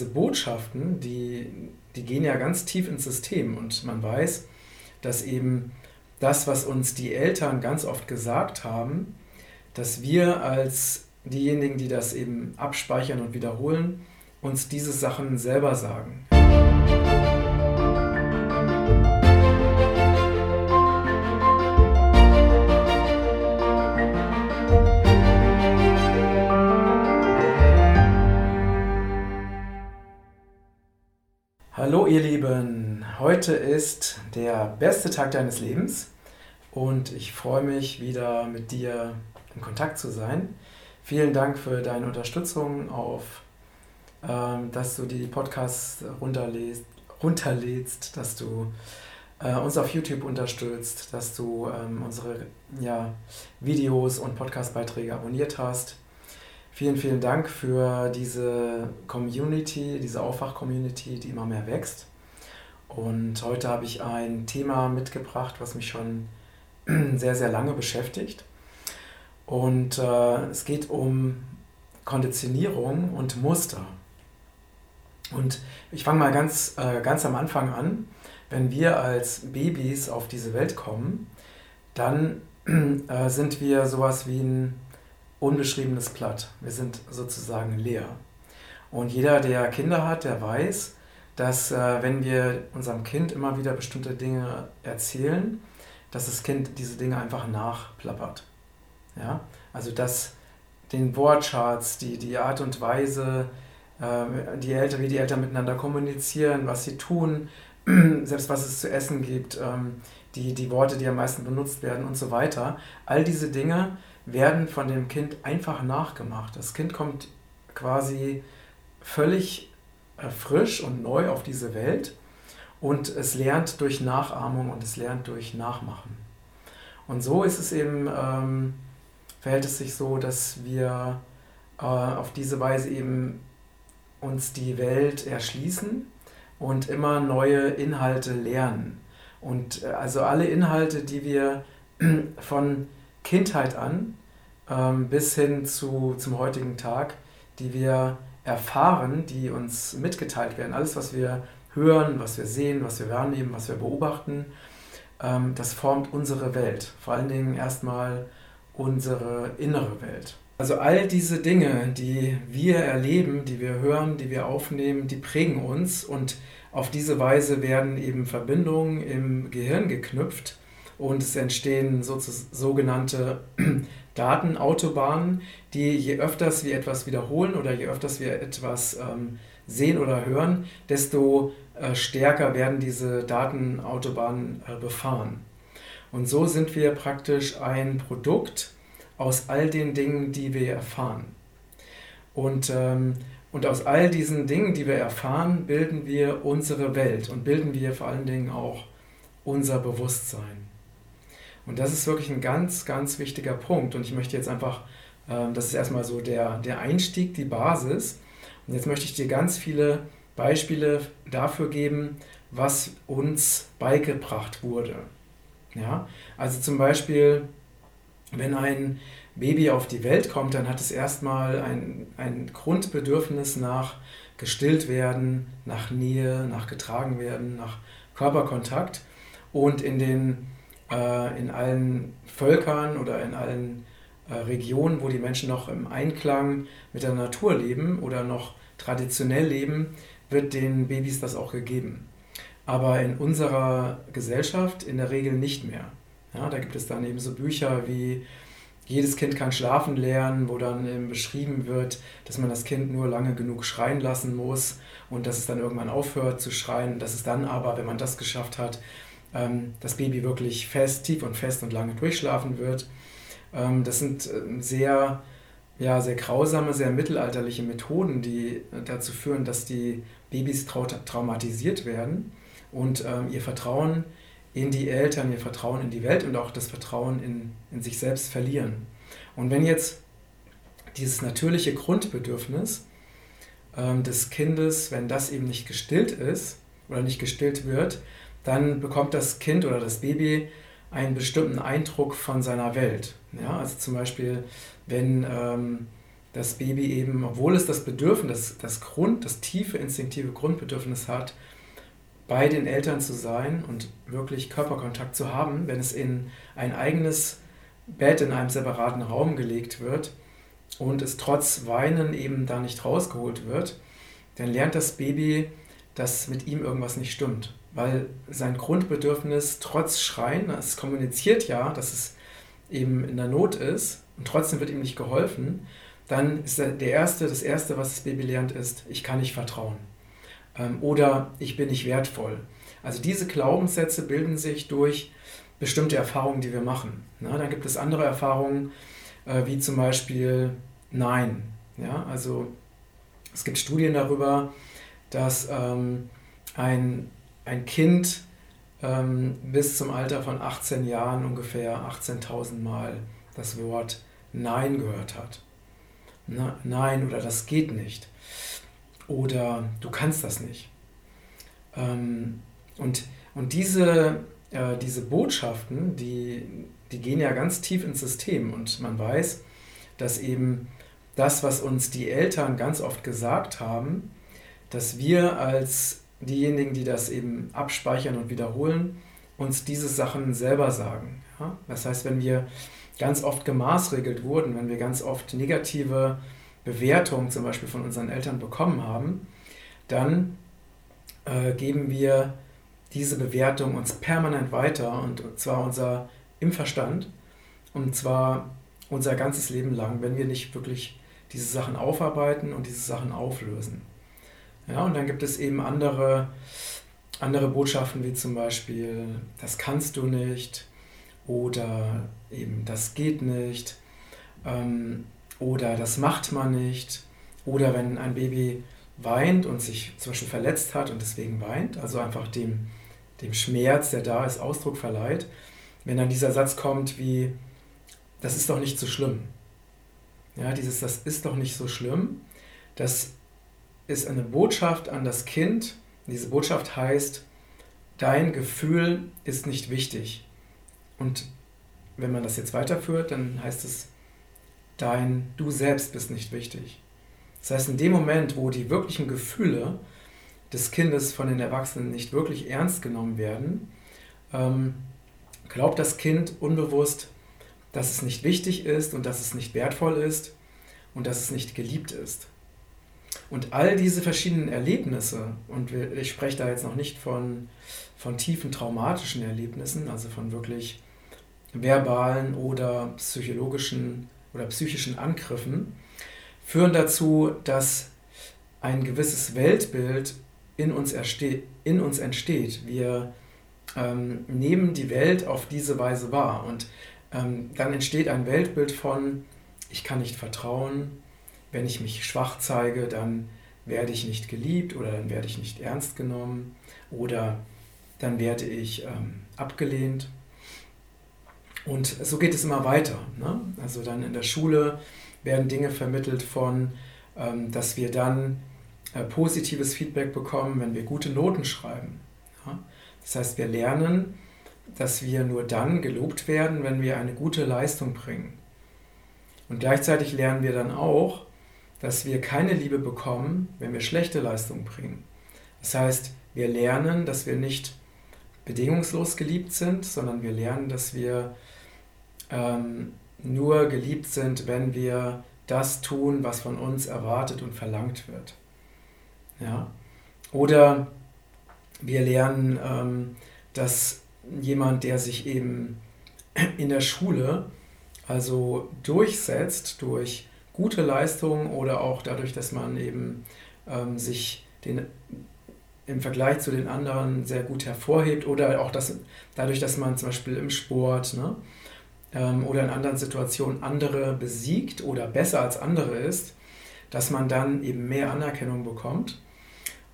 Diese Botschaften, die, die gehen ja ganz tief ins System und man weiß, dass eben das, was uns die Eltern ganz oft gesagt haben, dass wir als diejenigen, die das eben abspeichern und wiederholen, uns diese Sachen selber sagen. Ihr Lieben, heute ist der beste Tag deines Lebens und ich freue mich wieder mit dir in Kontakt zu sein. Vielen Dank für deine Unterstützung, auf, ähm, dass du die Podcasts runterlädst, runterlädst dass du äh, uns auf YouTube unterstützt, dass du ähm, unsere ja, Videos und Podcastbeiträge abonniert hast. Vielen, vielen Dank für diese Community, diese Aufwach-Community, die immer mehr wächst. Und heute habe ich ein Thema mitgebracht, was mich schon sehr, sehr lange beschäftigt. Und äh, es geht um Konditionierung und Muster. Und ich fange mal ganz, äh, ganz am Anfang an. Wenn wir als Babys auf diese Welt kommen, dann äh, sind wir sowas wie ein unbeschriebenes Blatt. Wir sind sozusagen leer. Und jeder, der Kinder hat, der weiß, dass äh, wenn wir unserem Kind immer wieder bestimmte Dinge erzählen, dass das Kind diese Dinge einfach nachplappert. Ja? Also dass den Wortschatz, die, die Art und Weise, äh, die Eltern, wie die Eltern miteinander kommunizieren, was sie tun, selbst was es zu essen gibt, ähm, die, die Worte, die am meisten benutzt werden und so weiter. All diese Dinge werden von dem Kind einfach nachgemacht. Das Kind kommt quasi völlig äh, frisch und neu auf diese Welt und es lernt durch Nachahmung und es lernt durch Nachmachen. Und so ist es eben, ähm, verhält es sich so, dass wir äh, auf diese Weise eben uns die Welt erschließen und immer neue Inhalte lernen. Und äh, also alle Inhalte, die wir von Kindheit an ähm, bis hin zu, zum heutigen Tag, die wir erfahren, die uns mitgeteilt werden. Alles, was wir hören, was wir sehen, was wir wahrnehmen, was wir beobachten, ähm, das formt unsere Welt. Vor allen Dingen erstmal unsere innere Welt. Also all diese Dinge, die wir erleben, die wir hören, die wir aufnehmen, die prägen uns und auf diese Weise werden eben Verbindungen im Gehirn geknüpft und es entstehen so, sogenannte Datenautobahnen, die je öfters wir etwas wiederholen oder je öfters wir etwas ähm, sehen oder hören, desto äh, stärker werden diese Datenautobahnen äh, befahren. Und so sind wir praktisch ein Produkt aus all den Dingen, die wir erfahren. Und, ähm, und aus all diesen Dingen, die wir erfahren, bilden wir unsere Welt und bilden wir vor allen Dingen auch unser Bewusstsein. Und das ist wirklich ein ganz, ganz wichtiger Punkt. Und ich möchte jetzt einfach, ähm, das ist erstmal so der, der Einstieg, die Basis. Und jetzt möchte ich dir ganz viele Beispiele dafür geben, was uns beigebracht wurde. Ja? Also zum Beispiel, wenn ein Baby auf die Welt kommt, dann hat es erstmal ein, ein Grundbedürfnis nach gestillt werden, nach Nähe, nach getragen werden, nach Körperkontakt. Und in den äh, in allen Völkern oder in allen äh, Regionen, wo die Menschen noch im Einklang mit der Natur leben oder noch traditionell leben, wird den Babys das auch gegeben. Aber in unserer Gesellschaft in der Regel nicht mehr. Ja, da gibt es dann eben so Bücher wie Jedes Kind kann schlafen lernen, wo dann eben beschrieben wird, dass man das Kind nur lange genug schreien lassen muss und dass es dann irgendwann aufhört zu schreien, dass es dann aber, wenn man das geschafft hat, das Baby wirklich fest, tief und fest und lange durchschlafen wird. Ähm, das sind ähm, sehr, ja, sehr grausame, sehr mittelalterliche Methoden, die dazu führen, dass die Babys traumatisiert werden und ihr Vertrauen in die Eltern, ihr Vertrauen in die Welt und auch das Vertrauen in, in sich selbst verlieren. Und wenn jetzt dieses natürliche Grundbedürfnis ähm, des Kindes, wenn das eben nicht gestillt ist oder nicht gestillt wird, dann bekommt das Kind oder das Baby einen bestimmten Eindruck von seiner Welt. Ja, also zum Beispiel, wenn ähm, das Baby eben, obwohl es das Bedürfnis, das, Grund, das tiefe instinktive Grundbedürfnis hat, bei den Eltern zu sein und wirklich Körperkontakt zu haben, wenn es in ein eigenes Bett in einem separaten Raum gelegt wird und es trotz Weinen eben da nicht rausgeholt wird, dann lernt das Baby, dass mit ihm irgendwas nicht stimmt. Weil sein Grundbedürfnis trotz Schreien, es kommuniziert ja, dass es eben in der Not ist und trotzdem wird ihm nicht geholfen, dann ist der erste, das Erste, was das Baby lernt, ist, ich kann nicht vertrauen ähm, oder ich bin nicht wertvoll. Also diese Glaubenssätze bilden sich durch bestimmte Erfahrungen, die wir machen. Na, dann gibt es andere Erfahrungen, äh, wie zum Beispiel Nein. Ja, also es gibt Studien darüber, dass ähm, ein, ein Kind ähm, bis zum Alter von 18 Jahren ungefähr 18.000 Mal das Wort Nein gehört hat. Na, nein oder das geht nicht. Oder du kannst das nicht. Ähm, und, und diese, äh, diese Botschaften, die, die gehen ja ganz tief ins System und man weiß, dass eben das, was uns die Eltern ganz oft gesagt haben, dass wir als diejenigen, die das eben abspeichern und wiederholen, uns diese Sachen selber sagen. Ja? Das heißt, wenn wir ganz oft gemaßregelt wurden, wenn wir ganz oft negative Bewertungen zum Beispiel von unseren Eltern bekommen haben, dann äh, geben wir diese Bewertung uns permanent weiter und zwar unser im Verstand und zwar unser ganzes Leben lang, wenn wir nicht wirklich diese Sachen aufarbeiten und diese Sachen auflösen. Ja, und dann gibt es eben andere, andere Botschaften wie zum Beispiel, das kannst du nicht oder eben das geht nicht ähm, oder das macht man nicht oder wenn ein Baby weint und sich zum Beispiel verletzt hat und deswegen weint, also einfach dem, dem Schmerz, der da ist, Ausdruck verleiht, wenn dann dieser Satz kommt wie, das ist doch nicht so schlimm. Ja, dieses, das ist doch nicht so schlimm, das ist eine Botschaft an das Kind. Diese Botschaft heißt, dein Gefühl ist nicht wichtig. Und wenn man das jetzt weiterführt, dann heißt es, dein Du selbst bist nicht wichtig. Das heißt, in dem Moment, wo die wirklichen Gefühle des Kindes von den Erwachsenen nicht wirklich ernst genommen werden, ähm, glaubt das Kind unbewusst, dass es nicht wichtig ist und dass es nicht wertvoll ist und dass es nicht geliebt ist. Und all diese verschiedenen Erlebnisse, und ich spreche da jetzt noch nicht von, von tiefen traumatischen Erlebnissen, also von wirklich verbalen oder psychologischen oder psychischen Angriffen, führen dazu, dass ein gewisses Weltbild in uns, in uns entsteht. Wir ähm, nehmen die Welt auf diese Weise wahr und ähm, dann entsteht ein Weltbild von, ich kann nicht vertrauen, wenn ich mich schwach zeige, dann werde ich nicht geliebt oder dann werde ich nicht ernst genommen oder dann werde ich ähm, abgelehnt. Und so geht es immer weiter. Ne? Also dann in der Schule werden Dinge vermittelt von, ähm, dass wir dann äh, positives Feedback bekommen, wenn wir gute Noten schreiben. Ja? Das heißt, wir lernen, dass wir nur dann gelobt werden, wenn wir eine gute Leistung bringen. Und gleichzeitig lernen wir dann auch, dass wir keine Liebe bekommen, wenn wir schlechte Leistungen bringen. Das heißt, wir lernen, dass wir nicht bedingungslos geliebt sind, sondern wir lernen, dass wir ähm, nur geliebt sind, wenn wir das tun, was von uns erwartet und verlangt wird. Ja? Oder wir lernen, ähm, dass jemand, der sich eben in der Schule also durchsetzt durch gute Leistungen oder auch dadurch, dass man eben ähm, sich den, im Vergleich zu den anderen sehr gut hervorhebt oder auch das, dadurch, dass man zum Beispiel im Sport ne, ähm, oder in anderen Situationen andere besiegt oder besser als andere ist, dass man dann eben mehr Anerkennung bekommt.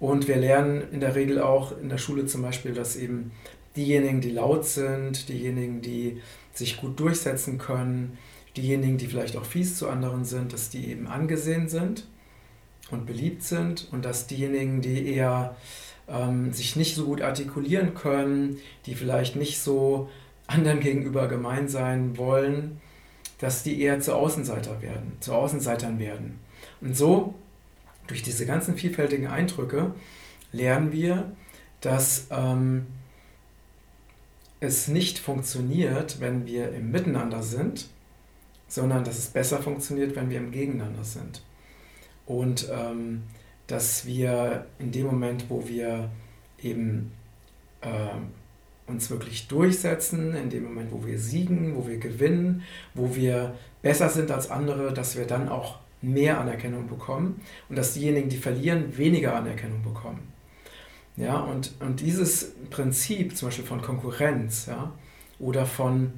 Und wir lernen in der Regel auch in der Schule zum Beispiel, dass eben diejenigen, die laut sind, diejenigen, die sich gut durchsetzen können, diejenigen, die vielleicht auch fies zu anderen sind, dass die eben angesehen sind und beliebt sind und dass diejenigen, die eher ähm, sich nicht so gut artikulieren können, die vielleicht nicht so anderen gegenüber gemein sein wollen, dass die eher zu Außenseiter werden, zu Außenseitern werden. Und so, durch diese ganzen vielfältigen Eindrücke, lernen wir, dass ähm, es nicht funktioniert, wenn wir im Miteinander sind, sondern dass es besser funktioniert, wenn wir im Gegeneinander sind. Und ähm, dass wir in dem Moment, wo wir eben äh, uns wirklich durchsetzen, in dem Moment, wo wir siegen, wo wir gewinnen, wo wir besser sind als andere, dass wir dann auch mehr Anerkennung bekommen und dass diejenigen, die verlieren, weniger Anerkennung bekommen. Ja, und, und dieses Prinzip zum Beispiel von Konkurrenz ja, oder von,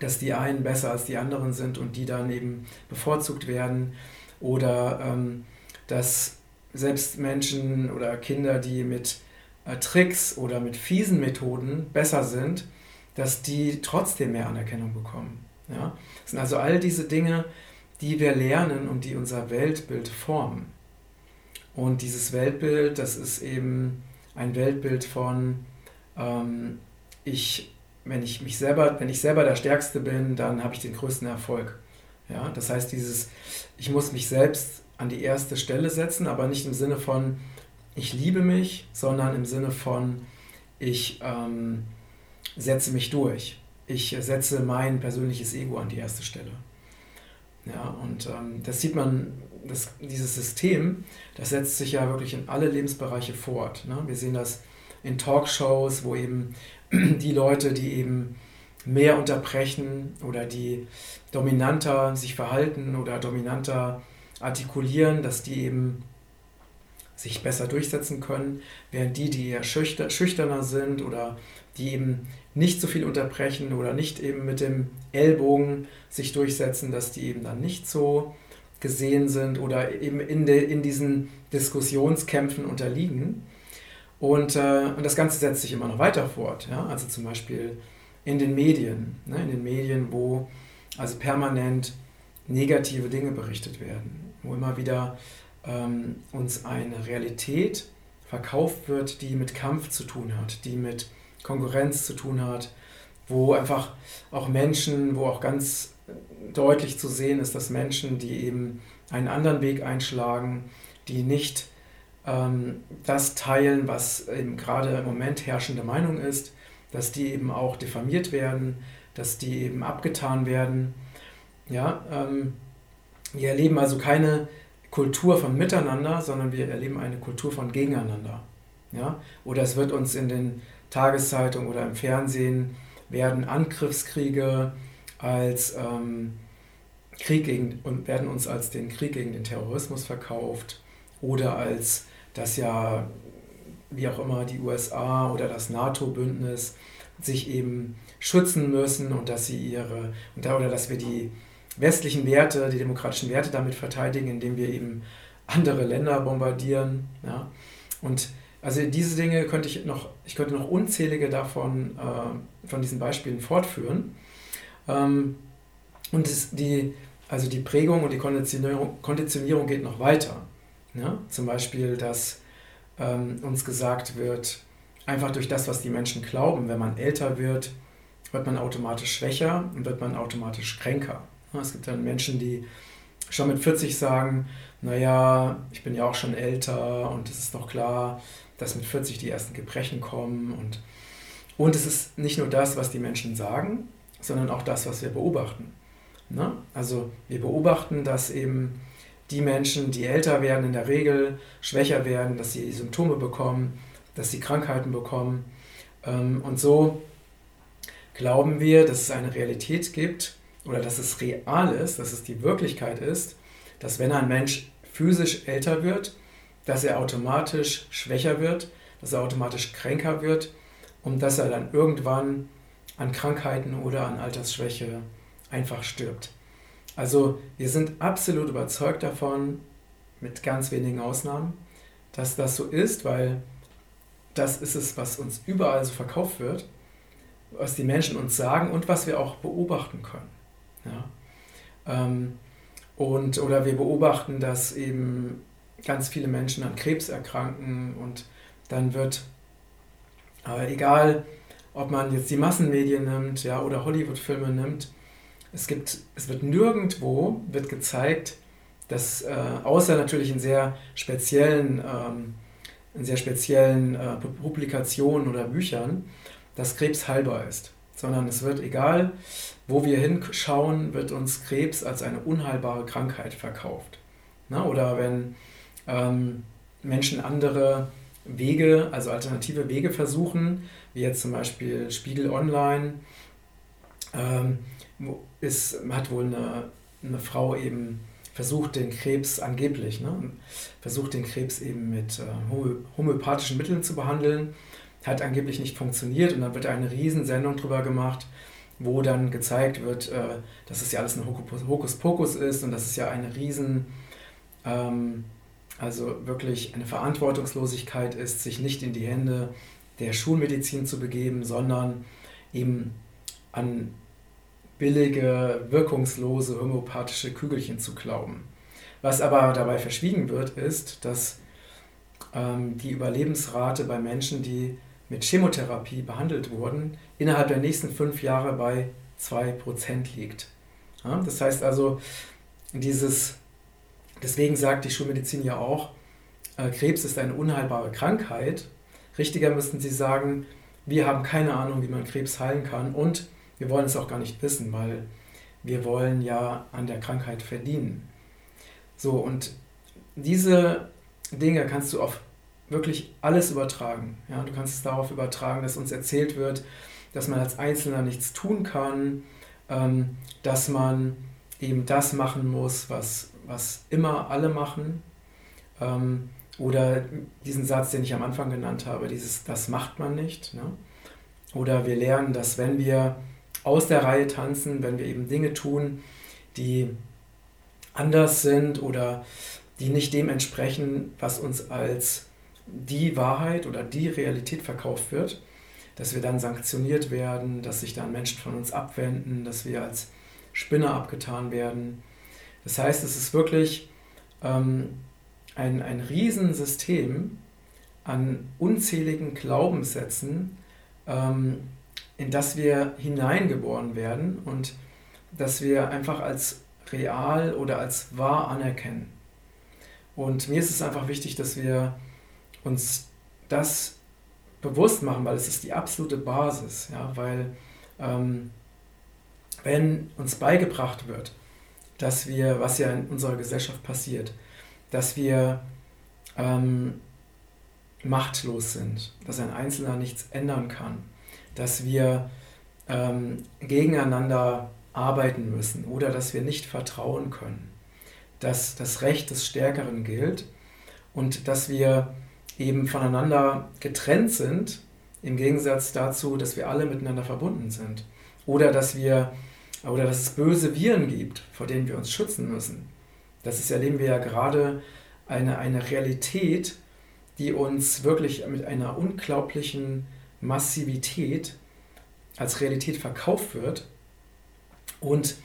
dass die einen besser als die anderen sind und die dann eben bevorzugt werden oder ähm, dass selbst Menschen oder Kinder, die mit äh, Tricks oder mit fiesen Methoden besser sind, dass die trotzdem mehr Anerkennung bekommen. Ja? Das sind also all diese Dinge, die wir lernen und die unser Weltbild formen. Und dieses Weltbild, das ist eben ein Weltbild von, ähm, ich, wenn ich mich selber, wenn ich selber der Stärkste bin, dann habe ich den größten Erfolg. Ja, das heißt, dieses, ich muss mich selbst an die erste Stelle setzen, aber nicht im Sinne von, ich liebe mich, sondern im Sinne von, ich ähm, setze mich durch. Ich setze mein persönliches Ego an die erste Stelle. Ja, und ähm, das sieht man, das, dieses System, das setzt sich ja wirklich in alle Lebensbereiche fort. Ne? Wir sehen das in Talkshows, wo eben die Leute, die eben mehr unterbrechen oder die dominanter sich verhalten oder dominanter artikulieren, dass die eben sich besser durchsetzen können, während die, die eher schüchterner sind oder die eben nicht so viel unterbrechen oder nicht eben mit dem Ellbogen sich durchsetzen, dass die eben dann nicht so gesehen sind oder eben in, de, in diesen Diskussionskämpfen unterliegen. Und, äh, und das Ganze setzt sich immer noch weiter fort. Ja? Also zum Beispiel in den Medien, ne? in den Medien, wo also permanent negative Dinge berichtet werden, wo immer wieder ähm, uns eine Realität verkauft wird, die mit Kampf zu tun hat, die mit Konkurrenz zu tun hat, wo einfach auch Menschen, wo auch ganz deutlich zu sehen ist, dass Menschen, die eben einen anderen Weg einschlagen, die nicht ähm, das teilen, was eben gerade im Moment herrschende Meinung ist, dass die eben auch diffamiert werden, dass die eben abgetan werden. Ja, ähm, wir erleben also keine Kultur von Miteinander, sondern wir erleben eine Kultur von Gegeneinander. Ja? Oder es wird uns in den Tageszeitungen oder im Fernsehen werden Angriffskriege als ähm, Krieg gegen und werden uns als den Krieg gegen den Terrorismus verkauft oder als dass ja wie auch immer die USA oder das NATO-Bündnis sich eben schützen müssen und dass sie ihre oder dass wir die westlichen Werte, die demokratischen Werte damit verteidigen, indem wir eben andere Länder bombardieren. Ja? Und also diese Dinge könnte ich noch, ich könnte noch unzählige davon, äh, von diesen Beispielen fortführen. Ähm, und es, die, also die Prägung und die Konditionierung, Konditionierung geht noch weiter. Ja? Zum Beispiel, dass ähm, uns gesagt wird, einfach durch das, was die Menschen glauben, wenn man älter wird, wird man automatisch schwächer und wird man automatisch kränker. Es gibt dann Menschen, die schon mit 40 sagen, naja, ich bin ja auch schon älter und es ist doch klar, dass mit 40 die ersten Gebrechen kommen. Und, und es ist nicht nur das, was die Menschen sagen, sondern auch das, was wir beobachten. Ne? Also wir beobachten, dass eben die Menschen, die älter werden, in der Regel schwächer werden, dass sie Symptome bekommen, dass sie Krankheiten bekommen. Ähm, und so glauben wir, dass es eine Realität gibt, oder dass es real ist, dass es die Wirklichkeit ist, dass wenn ein Mensch physisch älter wird, dass er automatisch schwächer wird, dass er automatisch kränker wird und dass er dann irgendwann an Krankheiten oder an Altersschwäche einfach stirbt. Also wir sind absolut überzeugt davon, mit ganz wenigen Ausnahmen, dass das so ist, weil das ist es, was uns überall so verkauft wird, was die Menschen uns sagen und was wir auch beobachten können. Ja? Ähm, und, oder wir beobachten, dass eben ganz viele Menschen an Krebs erkranken und dann wird, äh, egal ob man jetzt die Massenmedien nimmt ja, oder Hollywood-Filme nimmt, es gibt, es wird nirgendwo wird gezeigt, dass äh, außer natürlich in sehr speziellen, ähm, in sehr speziellen äh, Publikationen oder Büchern, dass Krebs heilbar ist. Sondern es wird, egal wo wir hinschauen, wird uns Krebs als eine unheilbare Krankheit verkauft. Na, oder wenn ähm, Menschen andere Wege, also alternative Wege versuchen, wie jetzt zum Beispiel Spiegel Online, ähm, ist, hat wohl eine, eine Frau eben versucht, den Krebs angeblich, ne, versucht den Krebs eben mit äh, homöopathischen Mitteln zu behandeln, hat angeblich nicht funktioniert und dann wird eine Riesensendung drüber gemacht, wo dann gezeigt wird, äh, dass es ja alles ein Hokuspokus ist und dass es ja eine riesen ähm, also wirklich eine Verantwortungslosigkeit ist, sich nicht in die Hände der Schulmedizin zu begeben, sondern eben an billige, wirkungslose homöopathische Kügelchen zu glauben. Was aber dabei verschwiegen wird, ist, dass ähm, die Überlebensrate bei Menschen, die mit Chemotherapie behandelt wurden, innerhalb der nächsten fünf Jahre bei 2% liegt. Ja, das heißt also, dieses Deswegen sagt die Schulmedizin ja auch, äh, Krebs ist eine unheilbare Krankheit. Richtiger müssten sie sagen, wir haben keine Ahnung, wie man Krebs heilen kann und wir wollen es auch gar nicht wissen, weil wir wollen ja an der Krankheit verdienen. So, und diese Dinge kannst du auf wirklich alles übertragen. Ja, du kannst es darauf übertragen, dass uns erzählt wird, dass man als Einzelner nichts tun kann, ähm, dass man eben das machen muss, was was immer alle machen. Ähm, oder diesen Satz, den ich am Anfang genannt habe, dieses, das macht man nicht. Ne? Oder wir lernen, dass wenn wir aus der Reihe tanzen, wenn wir eben Dinge tun, die anders sind oder die nicht dem entsprechen, was uns als die Wahrheit oder die Realität verkauft wird, dass wir dann sanktioniert werden, dass sich dann Menschen von uns abwenden, dass wir als Spinner abgetan werden. Das heißt, es ist wirklich ähm, ein, ein Riesensystem an unzähligen Glaubenssätzen, ähm, in das wir hineingeboren werden und das wir einfach als real oder als wahr anerkennen. Und mir ist es einfach wichtig, dass wir uns das bewusst machen, weil es ist die absolute Basis. Ja? Weil ähm, wenn uns beigebracht wird, dass wir, was ja in unserer Gesellschaft passiert, dass wir ähm, machtlos sind, dass ein Einzelner nichts ändern kann, dass wir ähm, gegeneinander arbeiten müssen oder dass wir nicht vertrauen können, dass das Recht des Stärkeren gilt und dass wir eben voneinander getrennt sind, im Gegensatz dazu, dass wir alle miteinander verbunden sind. Oder dass wir oder dass es böse Viren gibt, vor denen wir uns schützen müssen. Das ist, erleben wir ja gerade eine, eine Realität, die uns wirklich mit einer unglaublichen Massivität als Realität verkauft wird und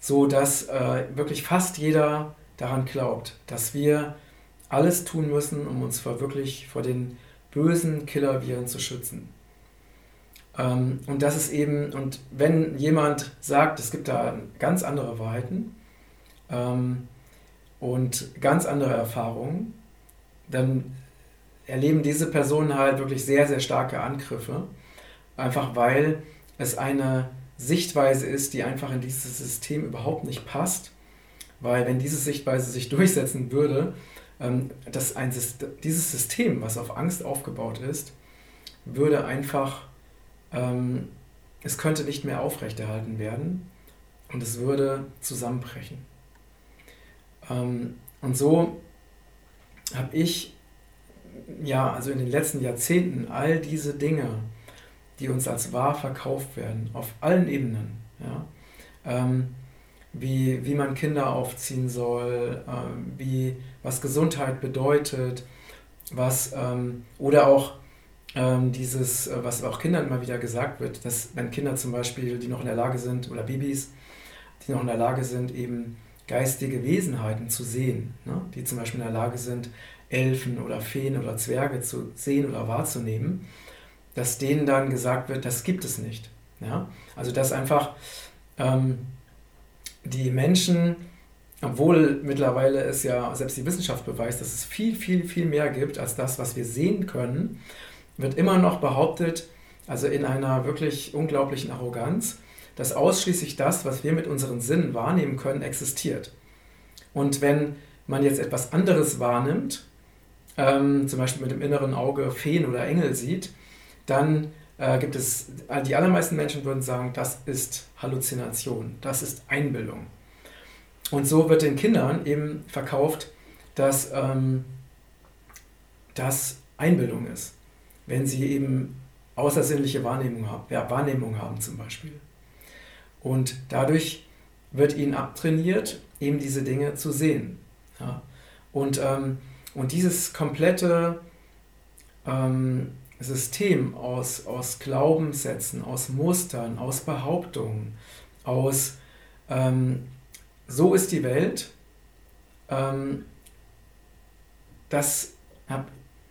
so, dass äh, wirklich fast jeder daran glaubt, dass wir alles tun müssen, um uns vor wirklich vor den bösen Killerviren zu schützen. Ähm, und das ist eben, und wenn jemand sagt, es gibt da ganz andere Wahrheiten ähm, und ganz andere Erfahrungen, dann erleben diese Personen halt wirklich sehr, sehr starke Angriffe, einfach weil es eine Sichtweise ist, die einfach in dieses System überhaupt nicht passt, weil wenn diese Sichtweise sich durchsetzen würde, ähm, dass ein System, dieses System, was auf Angst aufgebaut ist, würde einfach ähm, es könnte nicht mehr aufrechterhalten werden und es würde zusammenbrechen. Ähm, und so habe ich ja, also in den letzten Jahrzehnten all diese Dinge, die uns als wahr verkauft werden, auf allen Ebenen, ja, ähm, wie, wie man Kinder aufziehen soll, ähm, wie, was Gesundheit bedeutet, was, ähm, oder auch ähm, dieses, äh, was auch Kindern immer wieder gesagt wird, dass wenn Kinder zum Beispiel, die noch in der Lage sind, oder Babys, die noch in der Lage sind, eben geistige Wesenheiten zu sehen, ne? die zum Beispiel in der Lage sind, Elfen oder Feen oder Zwerge zu sehen oder wahrzunehmen, dass denen dann gesagt wird, das gibt es nicht. Ja? Also dass einfach ähm, die Menschen, obwohl mittlerweile es ja selbst die Wissenschaft beweist, dass es viel, viel, viel mehr gibt als das, was wir sehen können, wird immer noch behauptet, also in einer wirklich unglaublichen Arroganz, dass ausschließlich das, was wir mit unseren Sinnen wahrnehmen können, existiert. Und wenn man jetzt etwas anderes wahrnimmt, ähm, zum Beispiel mit dem inneren Auge Feen oder Engel sieht, dann äh, gibt es, die allermeisten Menschen würden sagen, das ist Halluzination, das ist Einbildung. Und so wird den Kindern eben verkauft, dass ähm, das Einbildung ist, wenn sie eben außersinnliche Wahrnehmung haben, ja, Wahrnehmung haben zum Beispiel. Und dadurch wird ihnen abtrainiert, eben diese Dinge zu sehen. Ja? Und, ähm, und dieses komplette ähm, System aus, aus Glaubenssätzen, aus Mustern, aus Behauptungen, aus ähm, so ist die Welt, ähm, das habe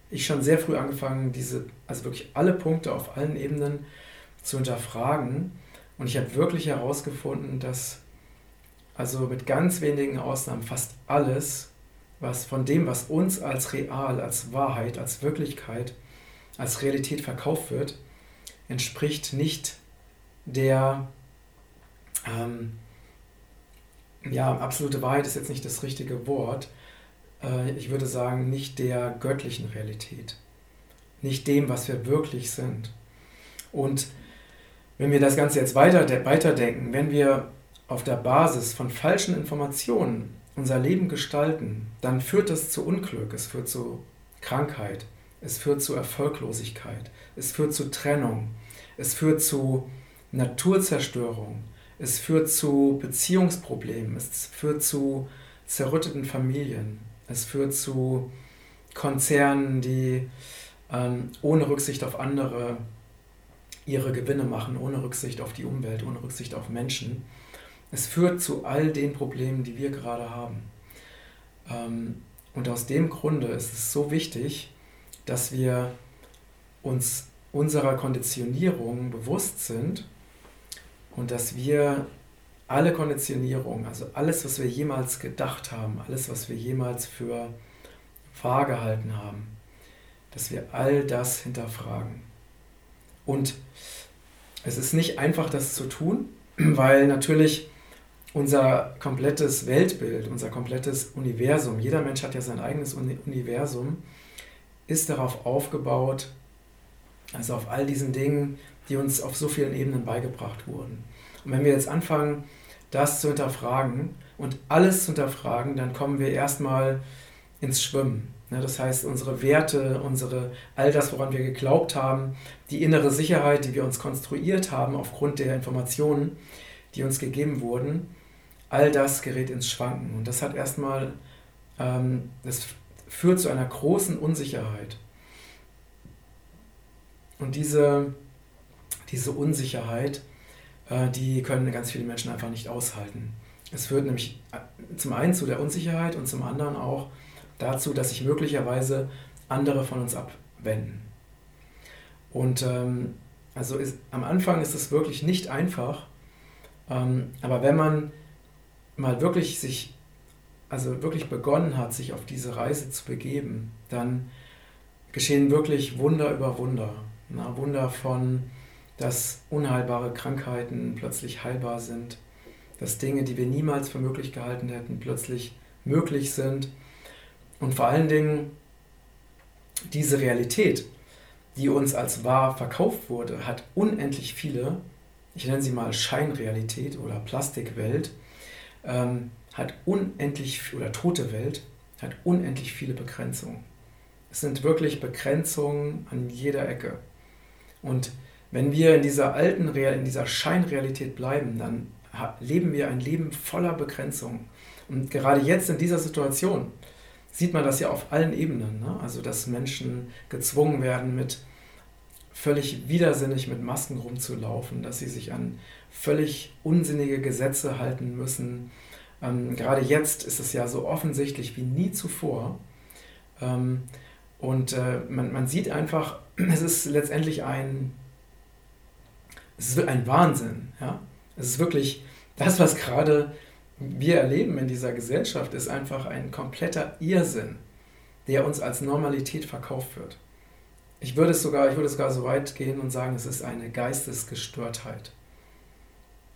ich schon sehr früh angefangen, diese, also wirklich alle Punkte auf allen Ebenen zu hinterfragen. Und ich habe wirklich herausgefunden, dass also mit ganz wenigen Ausnahmen fast alles, was von dem, was uns als real, als Wahrheit, als Wirklichkeit, als Realität verkauft wird, entspricht nicht der, ähm, ja, absolute Wahrheit ist jetzt nicht das richtige Wort, äh, ich würde sagen, nicht der göttlichen Realität, nicht dem, was wir wirklich sind. Und wenn wir das Ganze jetzt weiter, weiterdenken, wenn wir auf der Basis von falschen Informationen unser Leben gestalten, dann führt das zu Unglück, es führt zu Krankheit, es führt zu Erfolglosigkeit, es führt zu Trennung, es führt zu Naturzerstörung, es führt zu Beziehungsproblemen, es führt zu zerrütteten Familien, es führt zu Konzernen, die ähm, ohne Rücksicht auf andere ihre Gewinne machen, ohne Rücksicht auf die Umwelt, ohne Rücksicht auf Menschen. Es führt zu all den Problemen, die wir gerade haben. Ähm, und aus dem Grunde ist es so wichtig, dass wir uns unserer Konditionierung bewusst sind und dass wir alle Konditionierung, also alles, was wir jemals gedacht haben, alles, was wir jemals für wahr gehalten haben, dass wir all das hinterfragen. Und es ist nicht einfach, das zu tun, weil natürlich unser komplettes Weltbild, unser komplettes Universum, jeder Mensch hat ja sein eigenes Universum, ist darauf aufgebaut, also auf all diesen Dingen, die uns auf so vielen Ebenen beigebracht wurden. Und wenn wir jetzt anfangen, das zu hinterfragen und alles zu hinterfragen, dann kommen wir erstmal ins Schwimmen. Das heißt, unsere Werte, unsere, all das, woran wir geglaubt haben, die innere Sicherheit, die wir uns konstruiert haben aufgrund der Informationen, die uns gegeben wurden, all das gerät ins Schwanken. Und das hat erstmal, ähm, das führt zu einer großen Unsicherheit. Und diese, diese Unsicherheit, äh, die können ganz viele Menschen einfach nicht aushalten. Es führt nämlich äh, zum einen zu der Unsicherheit und zum anderen auch dazu, dass sich möglicherweise andere von uns abwenden. Und ähm, also ist, am Anfang ist es wirklich nicht einfach, ähm, aber wenn man mal wirklich sich, also wirklich begonnen hat, sich auf diese Reise zu begeben, dann geschehen wirklich Wunder über Wunder. Na, Wunder von dass unheilbare Krankheiten plötzlich heilbar sind, dass Dinge, die wir niemals für möglich gehalten hätten, plötzlich möglich sind. Und vor allen Dingen diese Realität, die uns als wahr verkauft wurde, hat unendlich viele, ich nenne sie mal Scheinrealität oder Plastikwelt, ähm, hat unendlich, oder tote Welt, hat unendlich viele Begrenzungen. Es sind wirklich Begrenzungen an jeder Ecke. Und wenn wir in dieser alten, Real, in dieser Scheinrealität bleiben, dann leben wir ein Leben voller Begrenzung. Und gerade jetzt in dieser Situation sieht man das ja auf allen Ebenen. Ne? Also, dass Menschen gezwungen werden, mit völlig widersinnig mit Masken rumzulaufen, dass sie sich an völlig unsinnige Gesetze halten müssen. Ähm, gerade jetzt ist es ja so offensichtlich wie nie zuvor. Ähm, und äh, man, man sieht einfach, es ist letztendlich ein es ist ein Wahnsinn. Ja? Es ist wirklich das, was gerade wir erleben in dieser Gesellschaft, ist einfach ein kompletter Irrsinn, der uns als Normalität verkauft wird. Ich würde es sogar, ich würde sogar so weit gehen und sagen, es ist eine Geistesgestörtheit.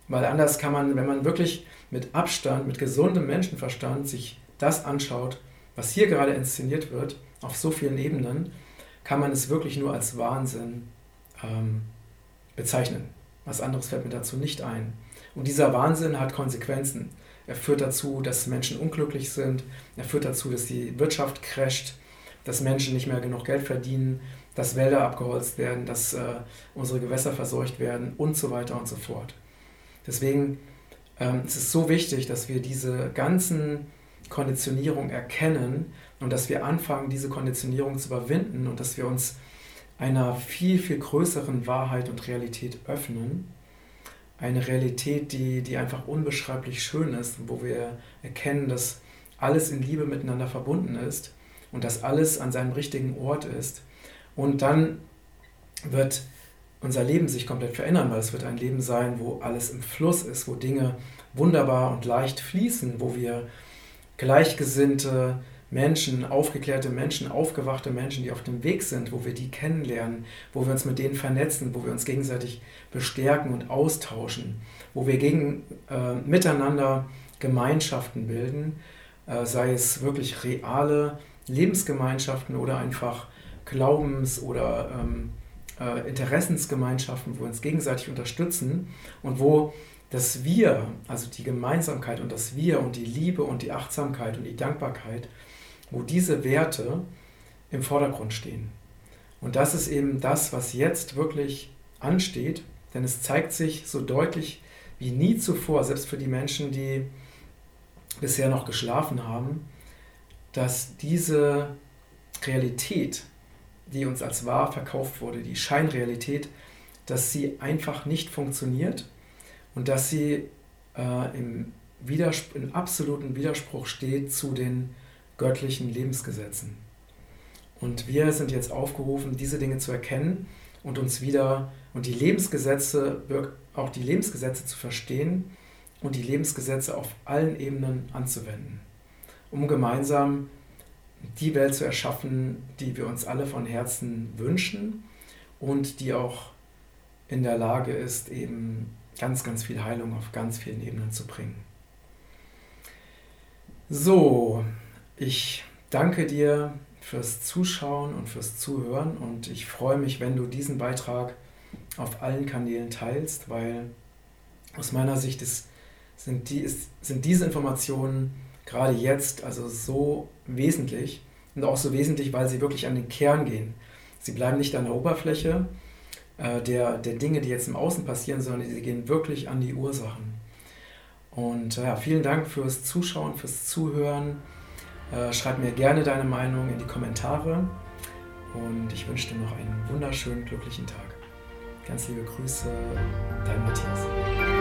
Weil anders kann man, wenn man wirklich mit Abstand, mit gesundem Menschenverstand sich das anschaut, was hier gerade inszeniert wird, auf so vielen Ebenen, kann man es wirklich nur als Wahnsinn ähm, bezeichnen. Was anderes fällt mir dazu nicht ein. Und dieser Wahnsinn hat Konsequenzen. Er führt dazu, dass Menschen unglücklich sind. Er führt dazu, dass die Wirtschaft crasht, dass Menschen nicht mehr genug Geld verdienen, dass Wälder abgeholzt werden, dass äh, unsere Gewässer verseucht werden und so weiter und so fort. Deswegen ähm, es ist es so wichtig, dass wir diese ganzen Konditionierungen erkennen und dass wir anfangen, diese Konditionierung zu überwinden und dass wir uns einer viel, viel größeren Wahrheit und Realität öffnen. Eine Realität, die, die einfach unbeschreiblich schön ist, wo wir erkennen, dass alles in Liebe miteinander verbunden ist und dass alles an seinem richtigen Ort ist. Und dann wird unser Leben sich komplett verändern, weil es wird ein Leben sein, wo alles im Fluss ist, wo Dinge wunderbar und leicht fließen, wo wir gleichgesinnte Menschen, aufgeklärte Menschen, aufgewachte Menschen, die auf dem Weg sind, wo wir die kennenlernen, wo wir uns mit denen vernetzen, wo wir uns gegenseitig bestärken und austauschen, wo wir gegen, äh, miteinander Gemeinschaften bilden, äh, sei es wirklich reale Lebensgemeinschaften oder einfach Glaubens- oder ähm, äh, Interessensgemeinschaften, wo wir uns gegenseitig unterstützen und wo das Wir, also die Gemeinsamkeit und das Wir und die Liebe und die Achtsamkeit und die Dankbarkeit, wo diese Werte im Vordergrund stehen. Und das ist eben das, was jetzt wirklich ansteht, denn es zeigt sich so deutlich wie nie zuvor, selbst für die Menschen, die bisher noch geschlafen haben, dass diese Realität, die uns als wahr verkauft wurde, die Scheinrealität, dass sie einfach nicht funktioniert und dass sie äh, im, im absoluten Widerspruch steht zu den göttlichen Lebensgesetzen. Und wir sind jetzt aufgerufen, diese Dinge zu erkennen und uns wieder und die Lebensgesetze, auch die Lebensgesetze zu verstehen und die Lebensgesetze auf allen Ebenen anzuwenden, um gemeinsam die Welt zu erschaffen, die wir uns alle von Herzen wünschen und die auch in der Lage ist, eben ganz, ganz viel Heilung auf ganz vielen Ebenen zu bringen. So, ich danke dir fürs Zuschauen und fürs Zuhören und ich freue mich, wenn du diesen Beitrag auf allen Kanälen teilst, weil aus meiner Sicht ist, sind, die, ist, sind diese Informationen gerade jetzt also so wesentlich und auch so wesentlich, weil sie wirklich an den Kern gehen. Sie bleiben nicht an der Oberfläche äh, der, der Dinge, die jetzt im Außen passieren, sondern sie gehen wirklich an die Ursachen. Und ja, vielen Dank fürs Zuschauen, fürs Zuhören. Äh, schreib mir gerne deine Meinung in die Kommentare und ich wünsche dir noch einen wunderschönen, glücklichen Tag. Ganz liebe Grüße, dein Matthias.